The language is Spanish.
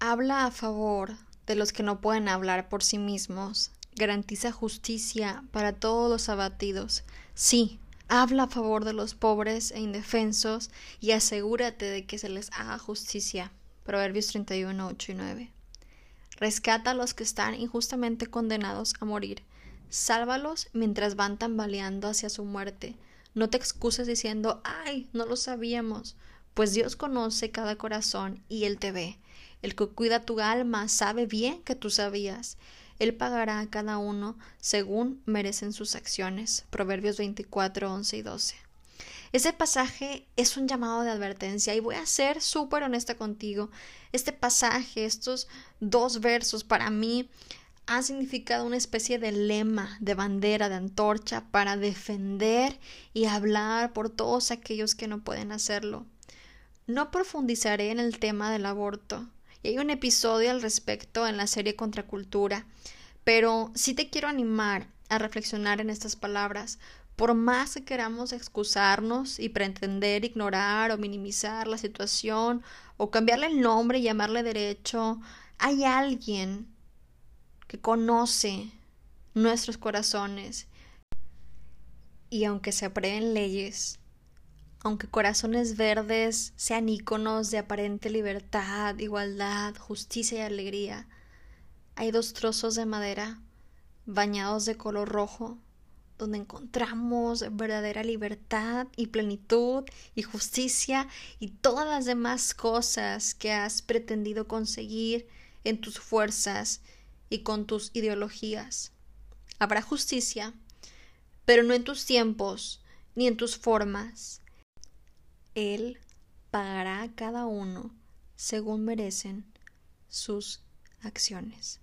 habla a favor de los que no pueden hablar por sí mismos, garantiza justicia para todos los abatidos. Sí, habla a favor de los pobres e indefensos y asegúrate de que se les haga justicia. Proverbios 31, 8 y 9. Rescata a los que están injustamente condenados a morir. Sálvalos mientras van tambaleando hacia su muerte. No te excuses diciendo, ay, no lo sabíamos, pues Dios conoce cada corazón y Él te ve. El que cuida tu alma sabe bien que tú sabías. Él pagará a cada uno según merecen sus acciones. Proverbios 24, 11 y 12. Ese pasaje es un llamado de advertencia y voy a ser súper honesta contigo. Este pasaje, estos dos versos para mí han significado una especie de lema, de bandera, de antorcha para defender y hablar por todos aquellos que no pueden hacerlo. No profundizaré en el tema del aborto, y hay un episodio al respecto en la serie Contracultura, pero sí te quiero animar a reflexionar en estas palabras. Por más que queramos excusarnos y pretender ignorar o minimizar la situación o cambiarle el nombre y llamarle derecho, hay alguien que conoce nuestros corazones y aunque se aprueben leyes, aunque corazones verdes sean íconos de aparente libertad, igualdad, justicia y alegría, hay dos trozos de madera bañados de color rojo donde encontramos verdadera libertad y plenitud y justicia y todas las demás cosas que has pretendido conseguir en tus fuerzas y con tus ideologías. Habrá justicia, pero no en tus tiempos ni en tus formas, él pagará a cada uno según merecen sus acciones.